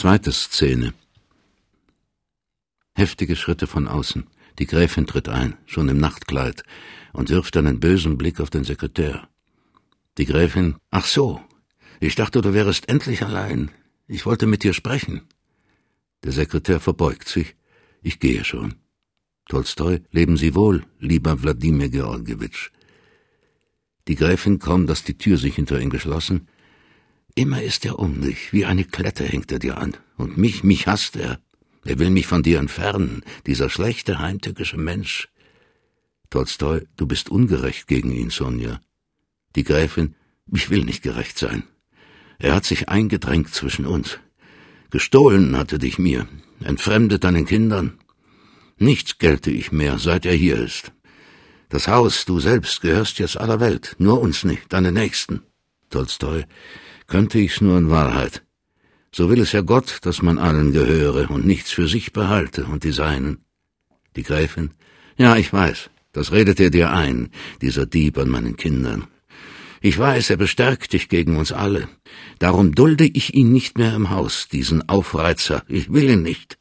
Zweite Szene. Heftige Schritte von außen. Die Gräfin tritt ein, schon im Nachtkleid, und wirft einen bösen Blick auf den Sekretär. Die Gräfin, ach so, ich dachte, du wärest endlich allein. Ich wollte mit dir sprechen. Der Sekretär verbeugt sich. Ich gehe schon. Tolstoi, leben Sie wohl, lieber Wladimir Georgiewitsch. Die Gräfin kaum, dass die Tür sich hinter ihm geschlossen. Immer ist er um dich, wie eine Klette hängt er dir an. Und mich, mich hasst er. Er will mich von dir entfernen, dieser schlechte, heimtückische Mensch. Tolstoi, du bist ungerecht gegen ihn, Sonja. Die Gräfin, ich will nicht gerecht sein. Er hat sich eingedrängt zwischen uns. Gestohlen hatte dich mir, entfremdet deinen Kindern. Nichts gelte ich mehr, seit er hier ist. Das Haus, du selbst, gehörst jetzt aller Welt, nur uns nicht, deine Nächsten. Tolstoi, könnte ich's nur in Wahrheit. So will es ja Gott, dass man allen gehöre und nichts für sich behalte und die Seinen. Die Gräfin, ja, ich weiß, das redet er dir ein, dieser Dieb an meinen Kindern. Ich weiß, er bestärkt dich gegen uns alle. Darum dulde ich ihn nicht mehr im Haus, diesen Aufreizer. Ich will ihn nicht.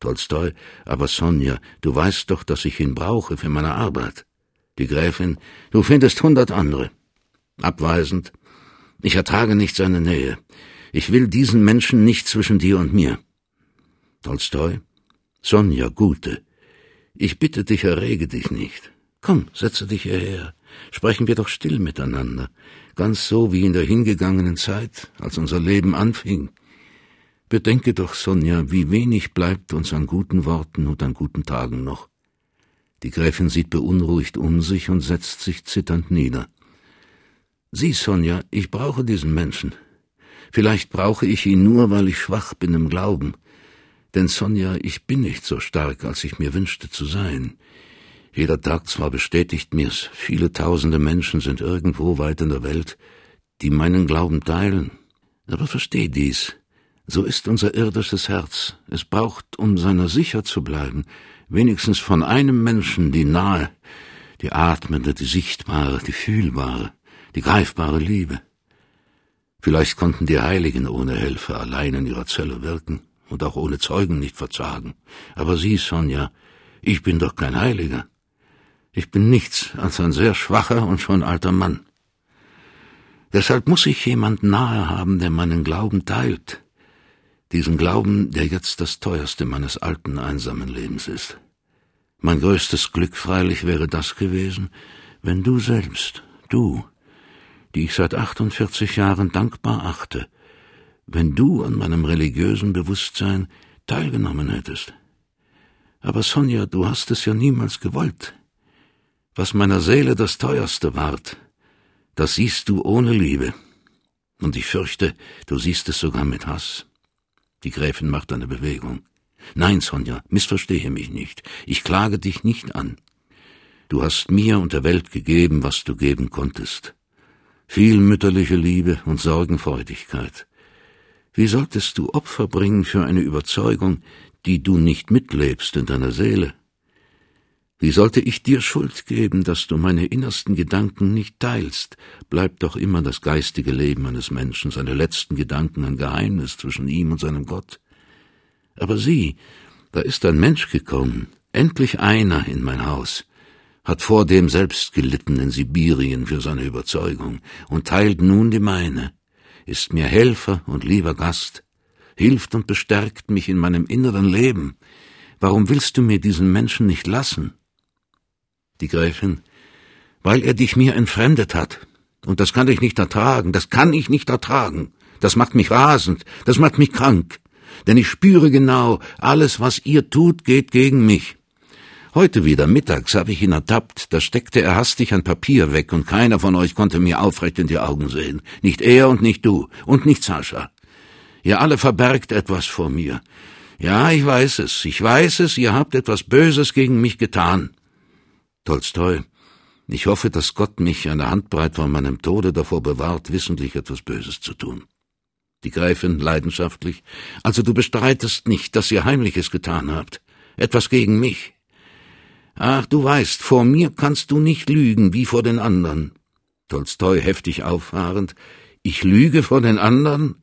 Tolstoi, aber Sonja, du weißt doch, dass ich ihn brauche für meine Arbeit. Die Gräfin, du findest hundert andere. Abweisend, ich ertrage nicht seine Nähe. Ich will diesen Menschen nicht zwischen dir und mir. Tolstoi, Sonja, Gute, ich bitte dich, errege dich nicht. Komm, setze dich hierher sprechen wir doch still miteinander, ganz so wie in der hingegangenen Zeit, als unser Leben anfing. Bedenke doch, Sonja, wie wenig bleibt uns an guten Worten und an guten Tagen noch. Die Gräfin sieht beunruhigt um sich und setzt sich zitternd nieder. Sieh, Sonja, ich brauche diesen Menschen. Vielleicht brauche ich ihn nur, weil ich schwach bin im Glauben. Denn Sonja, ich bin nicht so stark, als ich mir wünschte zu sein. Jeder Tag zwar bestätigt mir's, viele tausende Menschen sind irgendwo weit in der Welt, die meinen Glauben teilen. Aber versteh dies. So ist unser irdisches Herz. Es braucht, um seiner sicher zu bleiben, wenigstens von einem Menschen die nahe, die atmende, die sichtbare, die fühlbare, die greifbare Liebe. Vielleicht konnten die Heiligen ohne Helfer allein in ihrer Zelle wirken und auch ohne Zeugen nicht verzagen. Aber Sie, Sonja, ich bin doch kein Heiliger. Ich bin nichts als ein sehr schwacher und schon alter Mann. Deshalb muss ich jemand nahe haben, der meinen Glauben teilt. Diesen Glauben, der jetzt das teuerste meines alten, einsamen Lebens ist. Mein größtes Glück freilich wäre das gewesen, wenn du selbst, du, die ich seit 48 Jahren dankbar achte, wenn du an meinem religiösen Bewusstsein teilgenommen hättest. Aber Sonja, du hast es ja niemals gewollt. Was meiner Seele das teuerste ward, das siehst du ohne Liebe. Und ich fürchte, du siehst es sogar mit Hass. Die Gräfin macht eine Bewegung. Nein, Sonja, missverstehe mich nicht. Ich klage dich nicht an. Du hast mir und der Welt gegeben, was du geben konntest. Viel mütterliche Liebe und Sorgenfreudigkeit. Wie solltest du Opfer bringen für eine Überzeugung, die du nicht mitlebst in deiner Seele? Wie sollte ich dir Schuld geben, dass du meine innersten Gedanken nicht teilst? Bleibt doch immer das geistige Leben eines Menschen, seine letzten Gedanken ein Geheimnis zwischen ihm und seinem Gott. Aber sieh, da ist ein Mensch gekommen, endlich einer in mein Haus, hat vordem selbst gelitten in Sibirien für seine Überzeugung und teilt nun die meine, ist mir Helfer und lieber Gast, hilft und bestärkt mich in meinem inneren Leben. Warum willst du mir diesen Menschen nicht lassen? die Gräfin, weil er dich mir entfremdet hat. Und das kann ich nicht ertragen, das kann ich nicht ertragen. Das macht mich rasend, das macht mich krank. Denn ich spüre genau, alles, was ihr tut, geht gegen mich. Heute wieder mittags habe ich ihn ertappt, da steckte er hastig ein Papier weg und keiner von euch konnte mir aufrecht in die Augen sehen. Nicht er und nicht du und nicht Sascha. Ihr alle verbergt etwas vor mir. Ja, ich weiß es, ich weiß es, ihr habt etwas Böses gegen mich getan. Tolstoi. Ich hoffe, dass Gott mich eine Handbreit von meinem Tode davor bewahrt, wissentlich etwas Böses zu tun. Die Gräfin leidenschaftlich. Also du bestreitest nicht, dass ihr Heimliches getan habt. Etwas gegen mich. Ach, du weißt, vor mir kannst du nicht lügen, wie vor den anderen. Tolstoi heftig auffahrend. Ich lüge vor den anderen?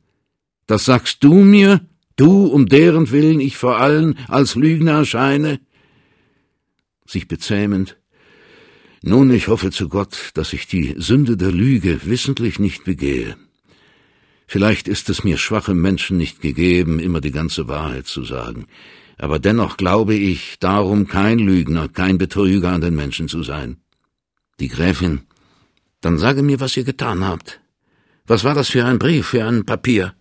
Das sagst du mir? Du, um deren Willen ich vor allen als Lügner erscheine? Sich bezähmend. Nun, ich hoffe zu Gott, dass ich die Sünde der Lüge wissentlich nicht begehe. Vielleicht ist es mir schwachem Menschen nicht gegeben, immer die ganze Wahrheit zu sagen, aber dennoch glaube ich, darum kein Lügner, kein Betrüger an den Menschen zu sein. Die Gräfin, dann sage mir, was ihr getan habt. Was war das für ein Brief, für ein Papier?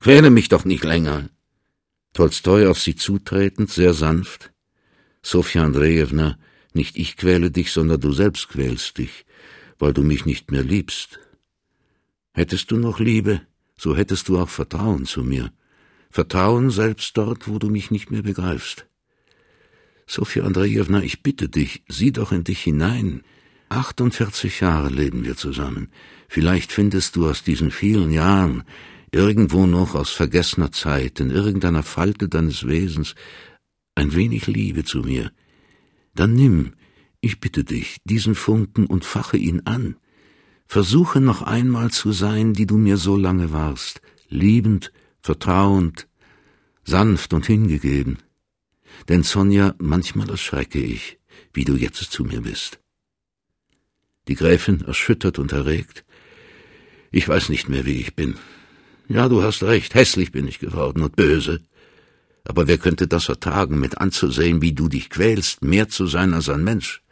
Quäle mich doch nicht länger. Tolstoi auf sie zutretend, sehr sanft. Sofja Andrejewna, nicht ich quäle dich, sondern du selbst quälst dich, weil du mich nicht mehr liebst. Hättest du noch Liebe, so hättest du auch Vertrauen zu mir. Vertrauen selbst dort, wo du mich nicht mehr begreifst. Sofia Andrejewna, ich bitte dich, sieh doch in dich hinein. 48 Jahre leben wir zusammen. Vielleicht findest du aus diesen vielen Jahren irgendwo noch aus vergessener Zeit, in irgendeiner Falte deines Wesens, ein wenig Liebe zu mir. Dann nimm, ich bitte dich, diesen Funken und fache ihn an. Versuche noch einmal zu sein, die du mir so lange warst, liebend, vertrauend, sanft und hingegeben. Denn Sonja, manchmal erschrecke ich, wie du jetzt zu mir bist. Die Gräfin, erschüttert und erregt. Ich weiß nicht mehr, wie ich bin. Ja, du hast recht, hässlich bin ich geworden und böse. Aber wer könnte das ertragen, mit anzusehen, wie du dich quälst, mehr zu sein als ein Mensch?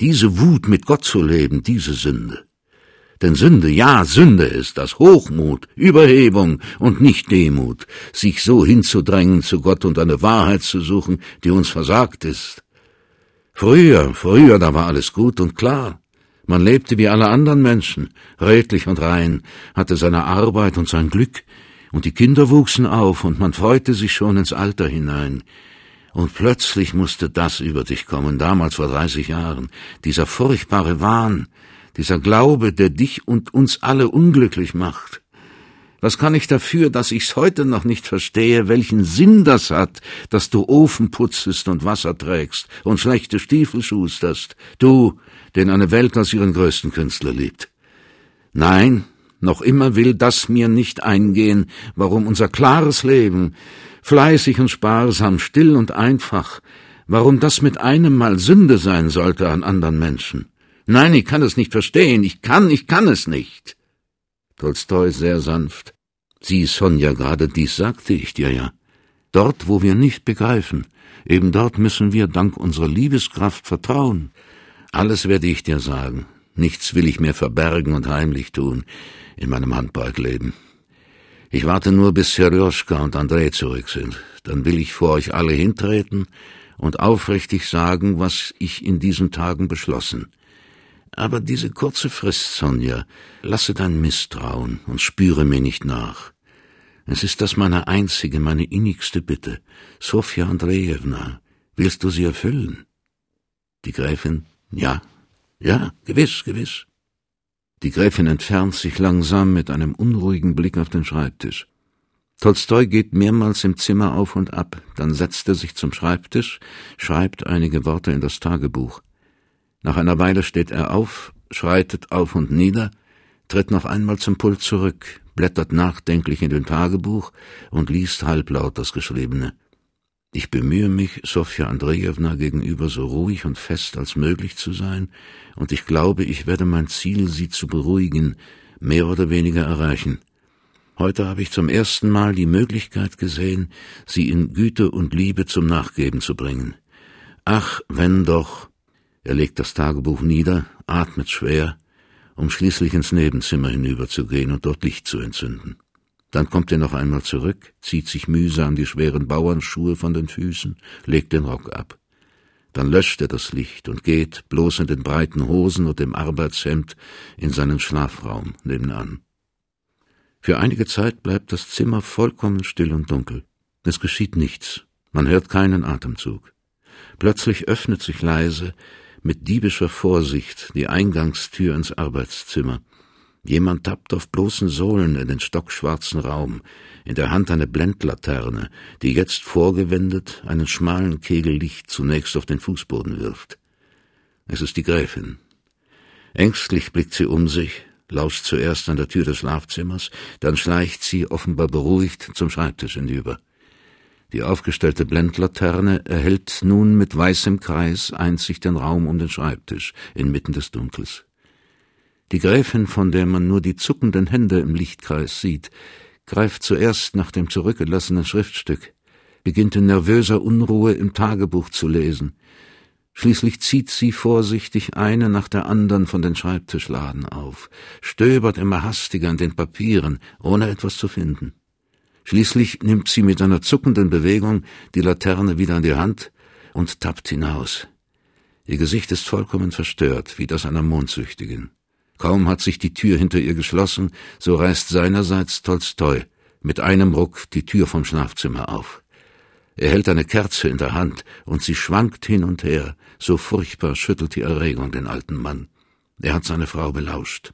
Diese Wut, mit Gott zu leben, diese Sünde. Denn Sünde, ja, Sünde ist das Hochmut, Überhebung und nicht Demut, sich so hinzudrängen zu Gott und eine Wahrheit zu suchen, die uns versagt ist. Früher, früher, da war alles gut und klar. Man lebte wie alle anderen Menschen, redlich und rein, hatte seine Arbeit und sein Glück, und die Kinder wuchsen auf, und man freute sich schon ins Alter hinein. Und plötzlich musste das über dich kommen, damals vor dreißig Jahren, dieser furchtbare Wahn, dieser Glaube, der dich und uns alle unglücklich macht. Was kann ich dafür, dass ich's heute noch nicht verstehe, welchen Sinn das hat, dass du Ofen putzest und Wasser trägst und schlechte Stiefel schusterst, du, den eine Welt als ihren größten Künstler liebt. Nein, noch immer will das mir nicht eingehen, warum unser klares Leben, fleißig und sparsam, still und einfach, warum das mit einem Mal Sünde sein sollte an anderen Menschen. Nein, ich kann es nicht verstehen, ich kann, ich kann es nicht. Tolstoi sehr sanft. Sieh, Sonja, gerade dies sagte ich dir ja. Dort, wo wir nicht begreifen, eben dort müssen wir dank unserer Liebeskraft vertrauen. Alles werde ich dir sagen. Nichts will ich mehr verbergen und heimlich tun in meinem Handbeutleben. Ich warte nur, bis Serjoschka und Andrei zurück sind. Dann will ich vor euch alle hintreten und aufrichtig sagen, was ich in diesen Tagen beschlossen. Aber diese kurze Frist, Sonja, lasse dein Misstrauen und spüre mir nicht nach. Es ist das meine einzige, meine innigste Bitte. Sofja Andrejewna, willst du sie erfüllen? Die Gräfin ja, ja, gewiss, gewiss. Die Gräfin entfernt sich langsam mit einem unruhigen Blick auf den Schreibtisch. Tolstoi geht mehrmals im Zimmer auf und ab, dann setzt er sich zum Schreibtisch, schreibt einige Worte in das Tagebuch. Nach einer Weile steht er auf, schreitet auf und nieder, tritt noch einmal zum Pult zurück, blättert nachdenklich in dem Tagebuch und liest halblaut das Geschriebene. Ich bemühe mich, Sofja Andrejewna gegenüber so ruhig und fest als möglich zu sein, und ich glaube, ich werde mein Ziel, sie zu beruhigen, mehr oder weniger erreichen. Heute habe ich zum ersten Mal die Möglichkeit gesehen, sie in Güte und Liebe zum Nachgeben zu bringen. Ach, wenn doch. Er legt das Tagebuch nieder, atmet schwer, um schließlich ins Nebenzimmer hinüberzugehen und dort Licht zu entzünden. Dann kommt er noch einmal zurück, zieht sich mühsam die schweren Bauernschuhe von den Füßen, legt den Rock ab. Dann löscht er das Licht und geht, bloß in den breiten Hosen und dem Arbeitshemd, in seinen Schlafraum nebenan. Für einige Zeit bleibt das Zimmer vollkommen still und dunkel. Es geschieht nichts, man hört keinen Atemzug. Plötzlich öffnet sich leise, mit diebischer Vorsicht, die Eingangstür ins Arbeitszimmer, Jemand tappt auf bloßen Sohlen in den stockschwarzen Raum, in der Hand eine Blendlaterne, die jetzt vorgewendet einen schmalen Kegel Licht zunächst auf den Fußboden wirft. Es ist die Gräfin. Ängstlich blickt sie um sich, lauscht zuerst an der Tür des Schlafzimmers, dann schleicht sie offenbar beruhigt zum Schreibtisch hinüber. Die aufgestellte Blendlaterne erhellt nun mit weißem Kreis einzig den Raum um den Schreibtisch inmitten des Dunkels. Die Gräfin, von der man nur die zuckenden Hände im Lichtkreis sieht, greift zuerst nach dem zurückgelassenen Schriftstück, beginnt in nervöser Unruhe im Tagebuch zu lesen. Schließlich zieht sie vorsichtig eine nach der anderen von den Schreibtischladen auf, stöbert immer hastiger in den Papieren, ohne etwas zu finden. Schließlich nimmt sie mit einer zuckenden Bewegung die Laterne wieder in die Hand und tappt hinaus. Ihr Gesicht ist vollkommen verstört, wie das einer Mondsüchtigen. Kaum hat sich die Tür hinter ihr geschlossen, so reißt seinerseits Tolstoi mit einem Ruck die Tür vom Schlafzimmer auf. Er hält eine Kerze in der Hand, und sie schwankt hin und her, so furchtbar schüttelt die Erregung den alten Mann. Er hat seine Frau belauscht.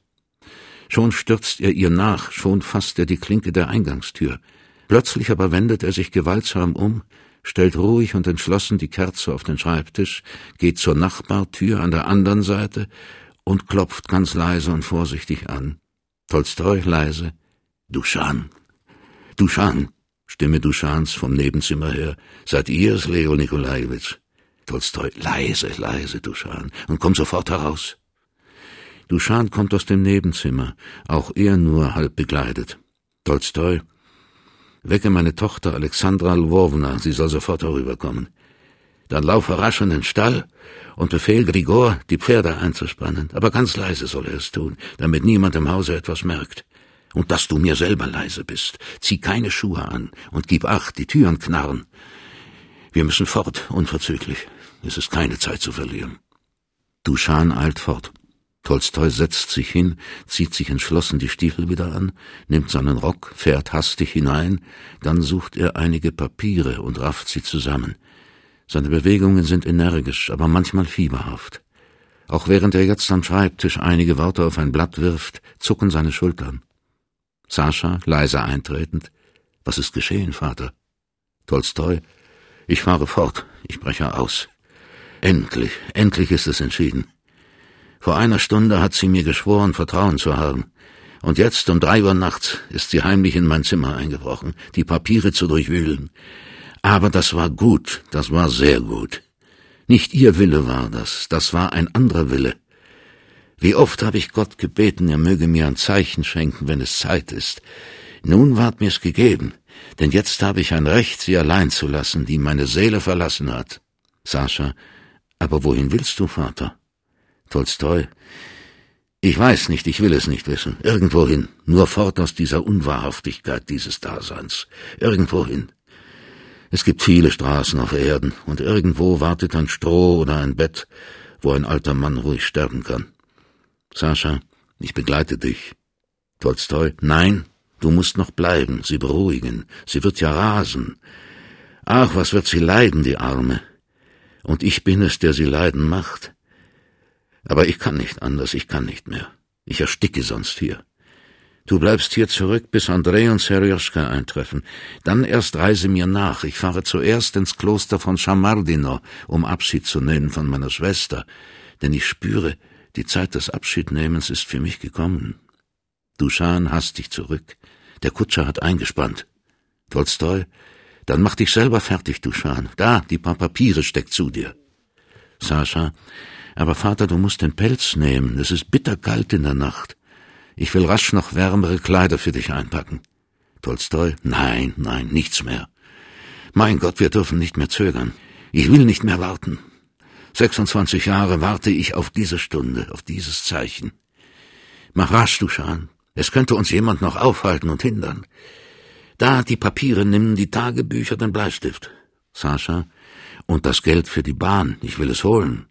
Schon stürzt er ihr nach, schon fasst er die Klinke der Eingangstür. Plötzlich aber wendet er sich gewaltsam um, stellt ruhig und entschlossen die Kerze auf den Schreibtisch, geht zur Nachbartür an der anderen Seite und klopft ganz leise und vorsichtig an. Tolstoi leise. Duschan. Duschan. Stimme Duschans vom Nebenzimmer her. Seid ihr es, Leo Nikolajewitsch? Tolstoi. Leise, leise, Duschan. Und komm sofort heraus. Duschan kommt aus dem Nebenzimmer, auch er nur halb begleitet. Tolstoi. Wecke meine Tochter Alexandra Lwowna, sie soll sofort herüberkommen. Dann laufe rasch in den Stall und befehl Grigor, die Pferde einzuspannen, aber ganz leise soll er es tun, damit niemand im Hause etwas merkt. Und dass du mir selber leise bist. Zieh keine Schuhe an und gib acht, die Türen knarren. Wir müssen fort, unverzüglich. Es ist keine Zeit zu verlieren. Duschan eilt fort. Tolstoi setzt sich hin, zieht sich entschlossen die Stiefel wieder an, nimmt seinen Rock, fährt hastig hinein, dann sucht er einige Papiere und rafft sie zusammen. Seine Bewegungen sind energisch, aber manchmal fieberhaft. Auch während er jetzt am Schreibtisch einige Worte auf ein Blatt wirft, zucken seine Schultern. Sascha, leise eintretend. Was ist geschehen, Vater? Tolstoi. Ich fahre fort. Ich breche aus. Endlich, endlich ist es entschieden. Vor einer Stunde hat sie mir geschworen, Vertrauen zu haben. Und jetzt um drei Uhr nachts ist sie heimlich in mein Zimmer eingebrochen, die Papiere zu durchwühlen. Aber das war gut, das war sehr gut. Nicht ihr Wille war das, das war ein anderer Wille. Wie oft habe ich Gott gebeten, er möge mir ein Zeichen schenken, wenn es Zeit ist. Nun ward mir's gegeben, denn jetzt habe ich ein Recht, sie allein zu lassen, die meine Seele verlassen hat. Sascha, aber wohin willst du, Vater? Tolstoi. Ich weiß nicht, ich will es nicht wissen. Irgendwohin. Nur fort aus dieser Unwahrhaftigkeit dieses Daseins. Irgendwohin. Es gibt viele Straßen auf Erden, und irgendwo wartet ein Stroh oder ein Bett, wo ein alter Mann ruhig sterben kann. Sascha, ich begleite dich. Tolstoi. Nein, du musst noch bleiben, sie beruhigen. Sie wird ja rasen. Ach, was wird sie leiden, die Arme. Und ich bin es, der sie leiden macht. Aber ich kann nicht anders, ich kann nicht mehr. Ich ersticke sonst hier. Du bleibst hier zurück, bis Andrei und Serjoschka eintreffen. Dann erst reise mir nach. Ich fahre zuerst ins Kloster von Schamardino, um Abschied zu nehmen von meiner Schwester. Denn ich spüre, die Zeit des Abschiednehmens ist für mich gekommen. Duschan hastig zurück. Der Kutscher hat eingespannt. Tolstoi, dann mach dich selber fertig, Duschan. Da, die paar Papiere steckt zu dir. Sascha, aber Vater, du musst den Pelz nehmen, es ist bitterkalt in der Nacht. Ich will rasch noch wärmere Kleider für dich einpacken. Tolstoi, nein, nein, nichts mehr. Mein Gott, wir dürfen nicht mehr zögern. Ich will nicht mehr warten. 26 Jahre warte ich auf diese Stunde, auf dieses Zeichen. Mach rasch, du Schan. Es könnte uns jemand noch aufhalten und hindern. Da die Papiere, nimm die Tagebücher, den Bleistift. Sascha, und das Geld für die Bahn, ich will es holen.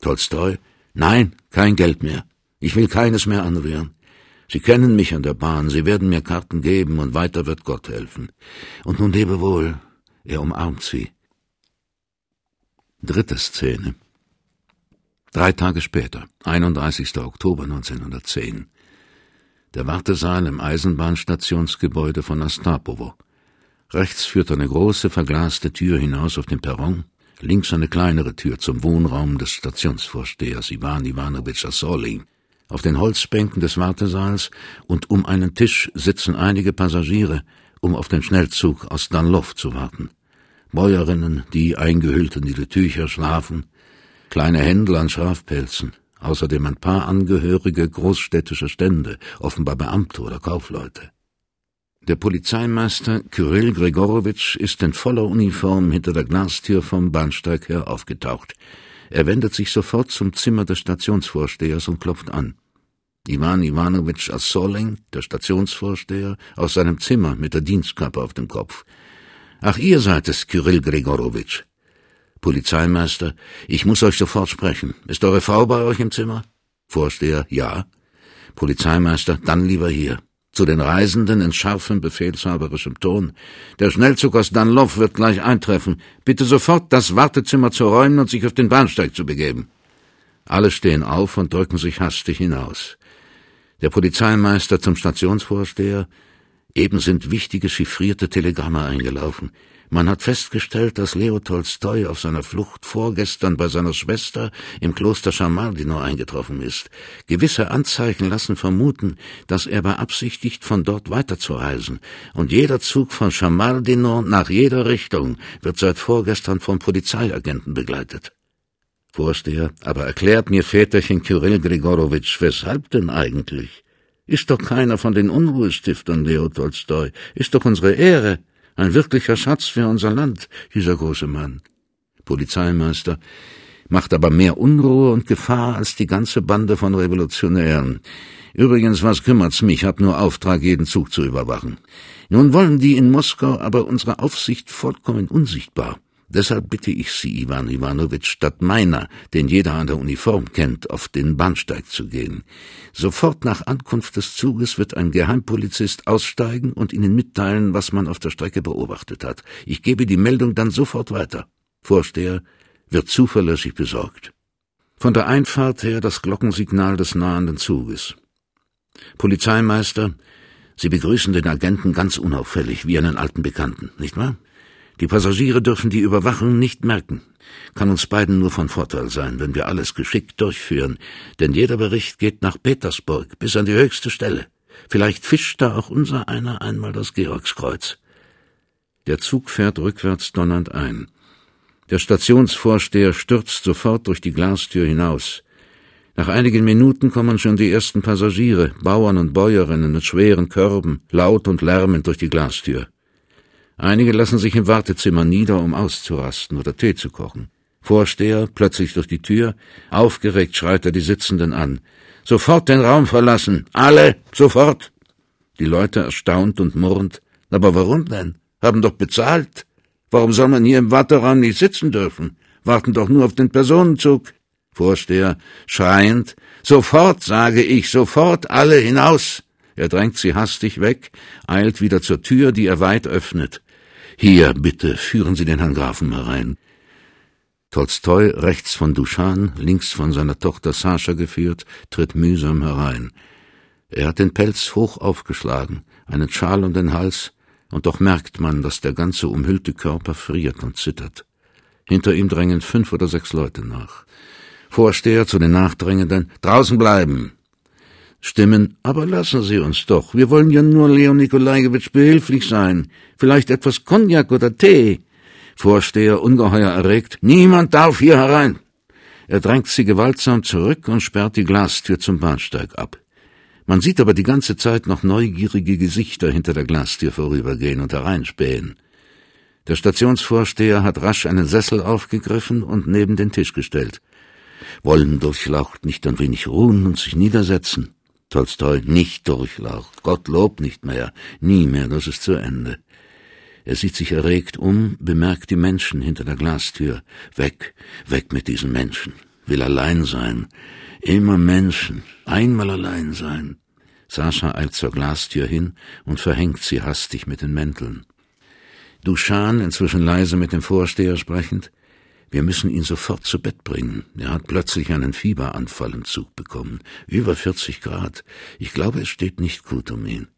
Tolstoi, nein, kein Geld mehr. Ich will keines mehr anrühren. Sie kennen mich an der Bahn, Sie werden mir Karten geben und weiter wird Gott helfen. Und nun lebe wohl. Er umarmt sie. Dritte Szene. Drei Tage später, 31. Oktober 1910. Der Wartesaal im Eisenbahnstationsgebäude von Astapovo. Rechts führt eine große verglaste Tür hinaus auf den Perron, links eine kleinere Tür zum Wohnraum des Stationsvorstehers Ivan Ivanovich Assolin. Auf den Holzbänken des Wartesaals und um einen Tisch sitzen einige Passagiere, um auf den Schnellzug aus Danlov zu warten. Bäuerinnen, die eingehüllt in ihre Tücher schlafen, kleine Händler an Schafpelzen, außerdem ein paar Angehörige großstädtischer Stände, offenbar Beamte oder Kaufleute. Der Polizeimeister Kyrill Gregorowitsch ist in voller Uniform hinter der Glastür vom Bahnsteig her aufgetaucht. Er wendet sich sofort zum Zimmer des Stationsvorstehers und klopft an. Iwan Iwanowitsch Assoling, der Stationsvorsteher, aus seinem Zimmer mit der Dienstkappe auf dem Kopf. Ach, ihr seid es, Kyrill Gregorowitsch. Polizeimeister, ich muss euch sofort sprechen. Ist eure Frau bei euch im Zimmer? Vorsteher, ja. Polizeimeister, dann lieber hier. Zu den Reisenden in scharfem, befehlshaberischem Ton. Der Schnellzug aus Danlow wird gleich eintreffen. Bitte sofort das Wartezimmer zu räumen und sich auf den Bahnsteig zu begeben. Alle stehen auf und drücken sich hastig hinaus. Der Polizeimeister zum Stationsvorsteher. Eben sind wichtige chiffrierte Telegramme eingelaufen. Man hat festgestellt, dass Leo Tolstoi auf seiner Flucht vorgestern bei seiner Schwester im Kloster Schamardino eingetroffen ist. Gewisse Anzeichen lassen vermuten, dass er beabsichtigt, von dort weiterzureisen, und jeder Zug von Schamardino nach jeder Richtung wird seit vorgestern von Polizeiagenten begleitet. Vorsteher, aber erklärt mir Väterchen Kyrill Grigorowitsch, weshalb denn eigentlich? Ist doch keiner von den Unruhestiftern Leo Tolstoi, ist doch unsere Ehre. Ein wirklicher Schatz für unser Land, dieser große Mann. Polizeimeister macht aber mehr Unruhe und Gefahr als die ganze Bande von Revolutionären. Übrigens, was kümmert's mich? Hab nur Auftrag, jeden Zug zu überwachen. Nun wollen die in Moskau aber unsere Aufsicht vollkommen unsichtbar. Deshalb bitte ich Sie, Iwan Iwanowitsch, statt meiner, den jeder an der Uniform kennt, auf den Bahnsteig zu gehen. Sofort nach Ankunft des Zuges wird ein Geheimpolizist aussteigen und Ihnen mitteilen, was man auf der Strecke beobachtet hat. Ich gebe die Meldung dann sofort weiter. Vorsteher wird zuverlässig besorgt. Von der Einfahrt her das Glockensignal des nahenden Zuges. Polizeimeister, Sie begrüßen den Agenten ganz unauffällig, wie einen alten Bekannten, nicht wahr? Die Passagiere dürfen die Überwachung nicht merken. Kann uns beiden nur von Vorteil sein, wenn wir alles geschickt durchführen, denn jeder Bericht geht nach Petersburg bis an die höchste Stelle. Vielleicht fischt da auch unser einer einmal das Georgskreuz. Der Zug fährt rückwärts donnernd ein. Der Stationsvorsteher stürzt sofort durch die Glastür hinaus. Nach einigen Minuten kommen schon die ersten Passagiere, Bauern und Bäuerinnen mit schweren Körben, laut und lärmend durch die Glastür. Einige lassen sich im Wartezimmer nieder, um auszurasten oder Tee zu kochen. Vorsteher, plötzlich durch die Tür, aufgeregt schreit er die Sitzenden an. Sofort den Raum verlassen! Alle! Sofort! Die Leute erstaunt und murrend. Aber warum denn? Haben doch bezahlt. Warum soll man hier im Warteraum nicht sitzen dürfen? Warten doch nur auf den Personenzug. Vorsteher, schreiend. Sofort, sage ich, sofort alle hinaus! Er drängt sie hastig weg, eilt wieder zur Tür, die er weit öffnet. Hier, bitte, führen Sie den Herrn Grafen herein. Tolstoi, rechts von Duschan, links von seiner Tochter Sascha geführt, tritt mühsam herein. Er hat den Pelz hoch aufgeschlagen, einen Schal um den Hals, und doch merkt man, dass der ganze umhüllte Körper friert und zittert. Hinter ihm drängen fünf oder sechs Leute nach. Vorsteher zu den Nachdrängenden, draußen bleiben! Stimmen, aber lassen Sie uns doch. Wir wollen ja nur Leon Nikolajewitsch behilflich sein. Vielleicht etwas Cognac oder Tee. Vorsteher ungeheuer erregt. Niemand darf hier herein. Er drängt sie gewaltsam zurück und sperrt die Glastür zum Bahnsteig ab. Man sieht aber die ganze Zeit noch neugierige Gesichter hinter der Glastür vorübergehen und hereinspähen. Der Stationsvorsteher hat rasch einen Sessel aufgegriffen und neben den Tisch gestellt. Wollen durchlaucht nicht ein wenig ruhen und sich niedersetzen? Tolstoi nicht durchlaucht, Gottlob nicht mehr, nie mehr, das ist zu Ende. Er sieht sich erregt um, bemerkt die Menschen hinter der Glastür. Weg, weg mit diesen Menschen. Will allein sein. Immer Menschen. Einmal allein sein. Sascha eilt zur Glastür hin und verhängt sie hastig mit den Mänteln. Duschan, inzwischen leise mit dem Vorsteher sprechend, wir müssen ihn sofort zu Bett bringen. Er hat plötzlich einen Fieberanfall im Zug bekommen. Über 40 Grad. Ich glaube, es steht nicht gut um ihn.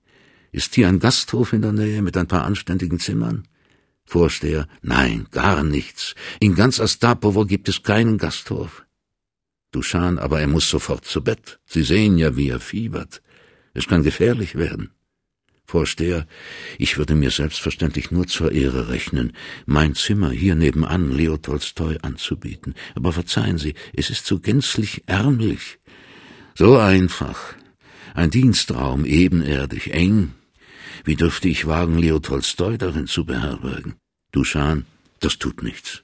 Ist hier ein Gasthof in der Nähe mit ein paar anständigen Zimmern? Vorsteher, nein, gar nichts. In ganz Astapovo gibt es keinen Gasthof. Duschan, aber er muss sofort zu Bett. Sie sehen ja, wie er fiebert. Es kann gefährlich werden. Vorsteher, ich würde mir selbstverständlich nur zur Ehre rechnen, mein Zimmer hier nebenan Leo Tolstoi anzubieten. Aber verzeihen Sie, es ist so gänzlich ärmlich. So einfach. Ein Dienstraum, ebenerdig, eng. Wie dürfte ich wagen, Leo Tolstoi darin zu beherbergen? Duschan, das tut nichts.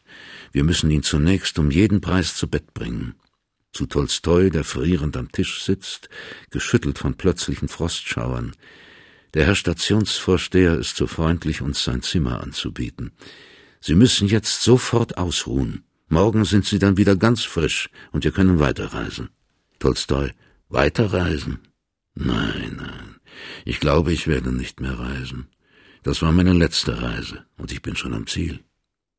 Wir müssen ihn zunächst um jeden Preis zu Bett bringen. Zu Tolstoi, der frierend am Tisch sitzt, geschüttelt von plötzlichen Frostschauern. Der Herr Stationsvorsteher ist so freundlich, uns sein Zimmer anzubieten. Sie müssen jetzt sofort ausruhen. Morgen sind Sie dann wieder ganz frisch und wir können weiterreisen. Tolstoi, weiterreisen? Nein, nein. Ich glaube, ich werde nicht mehr reisen. Das war meine letzte Reise und ich bin schon am Ziel.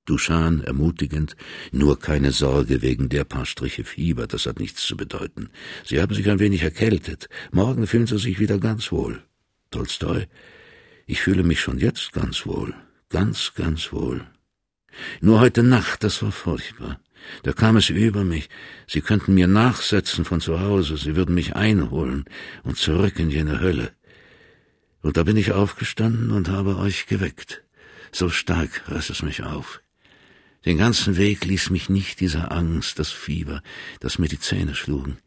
Duschan ermutigend, nur keine Sorge wegen der paar Striche Fieber, das hat nichts zu bedeuten. Sie haben sich ein wenig erkältet. Morgen fühlen Sie sich wieder ganz wohl. Tolstoi, ich fühle mich schon jetzt ganz wohl, ganz, ganz wohl. Nur heute Nacht, das war furchtbar. Da kam es über mich. Sie könnten mir nachsetzen von zu Hause, sie würden mich einholen und zurück in jene Hölle. Und da bin ich aufgestanden und habe euch geweckt. So stark reißt es mich auf. Den ganzen Weg ließ mich nicht diese Angst, das Fieber, das mir die Zähne schlugen.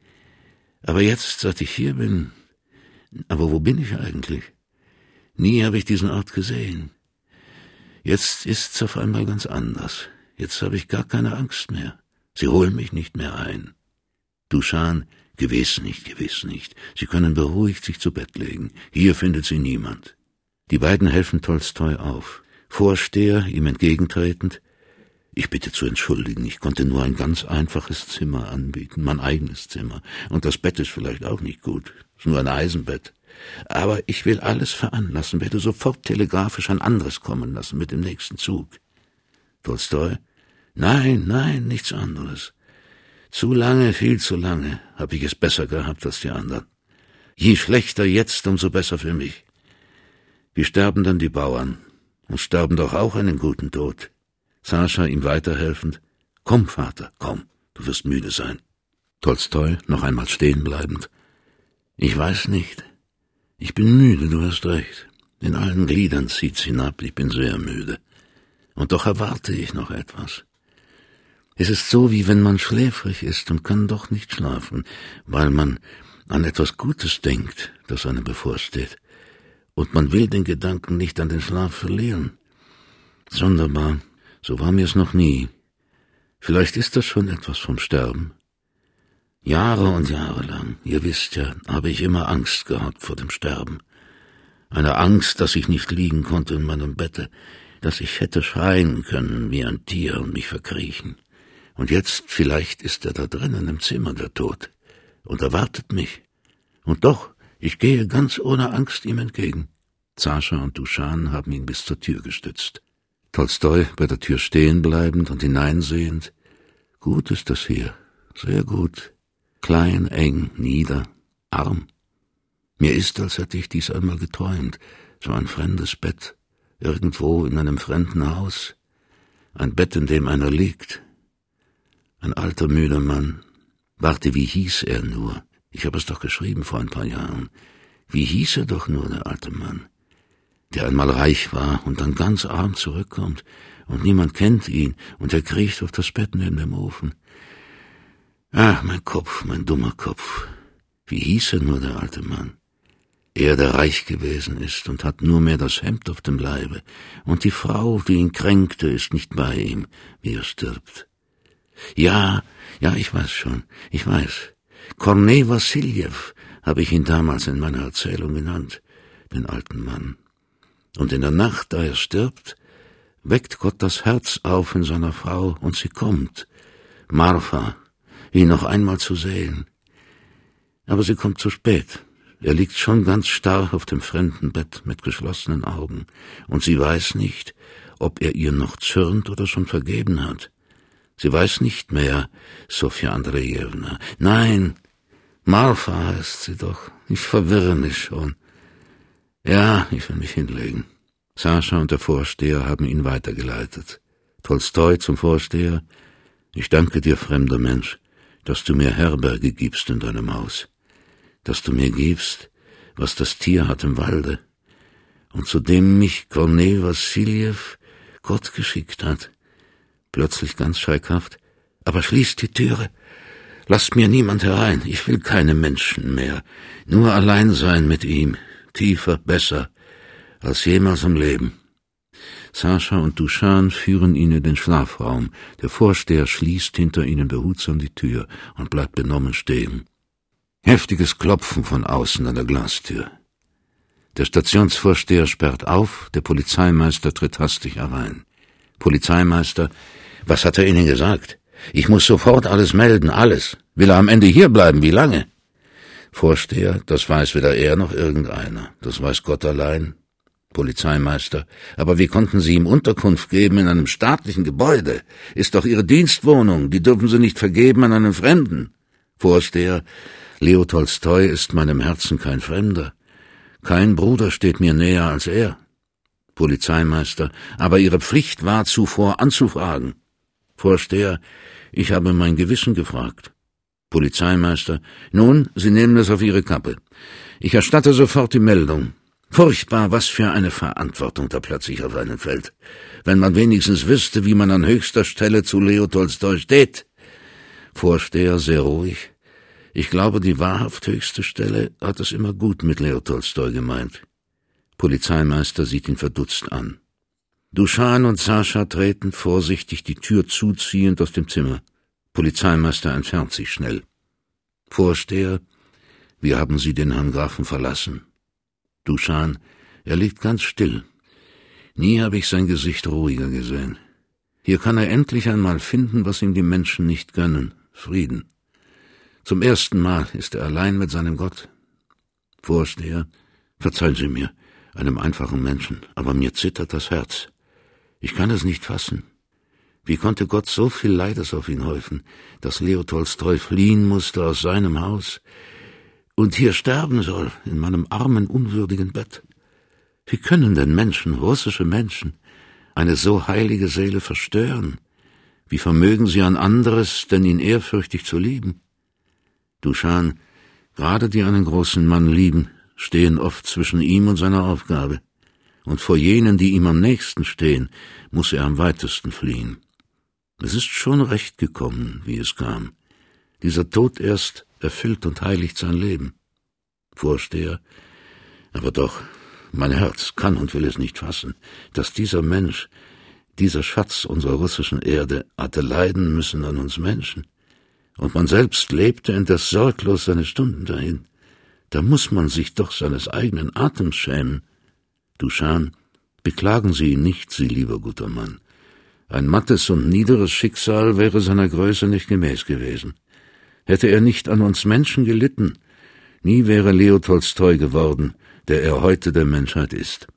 Aber jetzt, seit ich hier bin, aber wo bin ich eigentlich? Nie habe ich diesen Ort gesehen. Jetzt ist's auf einmal ganz anders. Jetzt habe ich gar keine Angst mehr. Sie holen mich nicht mehr ein. Duschan, gewiss nicht, gewiss nicht. Sie können beruhigt sich zu Bett legen. Hier findet sie niemand. Die beiden helfen Tolstoi auf. Vorsteher, ihm entgegentretend, ich bitte zu entschuldigen, ich konnte nur ein ganz einfaches Zimmer anbieten, mein eigenes Zimmer. Und das Bett ist vielleicht auch nicht gut, nur ein Eisenbett. Aber ich will alles veranlassen, werde sofort telegrafisch ein anderes kommen lassen mit dem nächsten Zug. Tolstoi? Nein, nein, nichts anderes. Zu lange, viel zu lange habe ich es besser gehabt als die anderen. Je schlechter jetzt, umso besser für mich. Wie sterben dann die Bauern? Und sterben doch auch einen guten Tod. Sascha ihm weiterhelfend. Komm, Vater, komm, du wirst müde sein. Tolstoi noch einmal stehen bleibend. Ich weiß nicht. Ich bin müde, du hast recht. In allen Gliedern zieht's hinab, ich bin sehr müde. Und doch erwarte ich noch etwas. Es ist so, wie wenn man schläfrig ist und kann doch nicht schlafen, weil man an etwas Gutes denkt, das einem bevorsteht. Und man will den Gedanken nicht an den Schlaf verlieren. Sonderbar, so war mir's noch nie. Vielleicht ist das schon etwas vom Sterben. Jahre und Jahre lang, ihr wisst ja, habe ich immer Angst gehabt vor dem Sterben. Eine Angst, dass ich nicht liegen konnte in meinem Bette, dass ich hätte schreien können wie ein Tier und mich verkriechen. Und jetzt vielleicht ist er da drinnen im Zimmer, der Tod, und erwartet mich. Und doch, ich gehe ganz ohne Angst ihm entgegen. Sascha und Duschan haben ihn bis zur Tür gestützt. Tolstoi bei der Tür stehen bleibend und hineinsehend. Gut ist das hier, sehr gut. Klein, eng, nieder, arm. Mir ist, als hätte ich dies einmal geträumt, so ein fremdes Bett, irgendwo in einem fremden Haus, ein Bett, in dem einer liegt. Ein alter, müder Mann. Warte, wie hieß er nur? Ich habe es doch geschrieben vor ein paar Jahren. Wie hieß er doch nur, der alte Mann? der einmal reich war und dann ganz arm zurückkommt, und niemand kennt ihn, und er kriecht auf das Bett neben dem Ofen. Ach, mein Kopf, mein dummer Kopf. Wie hieß er nur, der alte Mann? Er, der reich gewesen ist und hat nur mehr das Hemd auf dem Leibe, und die Frau, die ihn kränkte, ist nicht bei ihm, wie er stirbt. Ja, ja, ich weiß schon, ich weiß. Kornei Wassiljew habe ich ihn damals in meiner Erzählung genannt, den alten Mann. Und in der Nacht, da er stirbt, weckt Gott das Herz auf in seiner Frau, und sie kommt, Martha, ihn noch einmal zu sehen. Aber sie kommt zu spät. Er liegt schon ganz starr auf dem fremden Bett mit geschlossenen Augen, und sie weiß nicht, ob er ihr noch zürnt oder schon vergeben hat. Sie weiß nicht mehr, Sofja Andrejewna. Nein, Marfa heißt sie doch. Ich verwirre mich schon. Ja, ich will mich hinlegen. Sascha und der Vorsteher haben ihn weitergeleitet. Tolstoi zum Vorsteher. Ich danke dir, fremder Mensch, dass du mir Herberge gibst in deinem Haus. Dass du mir gibst, was das Tier hat im Walde. und zu dem mich Kornei Wassiljew Gott geschickt hat. Plötzlich ganz schreckhaft. Aber schließt die Türe. Lasst mir niemand herein. Ich will keine Menschen mehr. Nur allein sein mit ihm. Tiefer, besser als jemals im Leben. Sascha und Duchan führen ihn in den Schlafraum. Der Vorsteher schließt hinter ihnen behutsam die Tür und bleibt benommen stehen. Heftiges Klopfen von außen an der Glastür. Der Stationsvorsteher sperrt auf, der Polizeimeister tritt hastig herein. Polizeimeister, was hat er Ihnen gesagt? Ich muss sofort alles melden, alles. Will er am Ende hierbleiben, wie lange? Vorsteher, das weiß weder er noch irgendeiner. Das weiß Gott allein. Polizeimeister, aber wie konnten Sie ihm Unterkunft geben in einem staatlichen Gebäude? Ist doch Ihre Dienstwohnung, die dürfen Sie nicht vergeben an einen Fremden. Vorsteher, Leo Tolstoi ist meinem Herzen kein Fremder. Kein Bruder steht mir näher als er. Polizeimeister, aber Ihre Pflicht war zuvor anzufragen. Vorsteher, ich habe mein Gewissen gefragt. Polizeimeister, nun, Sie nehmen es auf Ihre Kappe. Ich erstatte sofort die Meldung. Furchtbar, was für eine Verantwortung da plötzlich auf einen fällt. Wenn man wenigstens wüsste, wie man an höchster Stelle zu Leo Tolstoi steht. Vorsteher sehr ruhig. Ich glaube, die wahrhaft höchste Stelle hat es immer gut mit Leo Tolstoi gemeint. Polizeimeister sieht ihn verdutzt an. Duschan und Sascha treten vorsichtig die Tür zuziehend aus dem Zimmer. Polizeimeister entfernt sich schnell. Vorsteher, wie haben Sie den Herrn Grafen verlassen? Duschan, er liegt ganz still. Nie habe ich sein Gesicht ruhiger gesehen. Hier kann er endlich einmal finden, was ihm die Menschen nicht gönnen, Frieden. Zum ersten Mal ist er allein mit seinem Gott. Vorsteher, verzeihen Sie mir, einem einfachen Menschen, aber mir zittert das Herz. Ich kann es nicht fassen. Wie konnte Gott so viel Leides auf ihn häufen, dass Leo Tolstoi fliehen musste aus seinem Haus und hier sterben soll, in meinem armen, unwürdigen Bett? Wie können denn Menschen, russische Menschen, eine so heilige Seele verstören? Wie vermögen sie ein anderes, denn ihn ehrfürchtig zu lieben? Duschan, gerade die einen großen Mann lieben, stehen oft zwischen ihm und seiner Aufgabe, und vor jenen, die ihm am nächsten stehen, muss er am weitesten fliehen. Es ist schon recht gekommen, wie es kam. Dieser Tod erst erfüllt und heiligt sein Leben. Vorsteher, aber doch, mein Herz kann und will es nicht fassen, dass dieser Mensch, dieser Schatz unserer russischen Erde, hatte leiden müssen an uns Menschen und man selbst lebte indes sorglos seine Stunden dahin. Da muss man sich doch seines eigenen Atems schämen. Duschan, beklagen Sie ihn nicht, Sie lieber guter Mann. Ein mattes und niederes Schicksal wäre seiner Größe nicht gemäß gewesen. Hätte er nicht an uns Menschen gelitten, nie wäre Leo Tolstoi geworden, der er heute der Menschheit ist.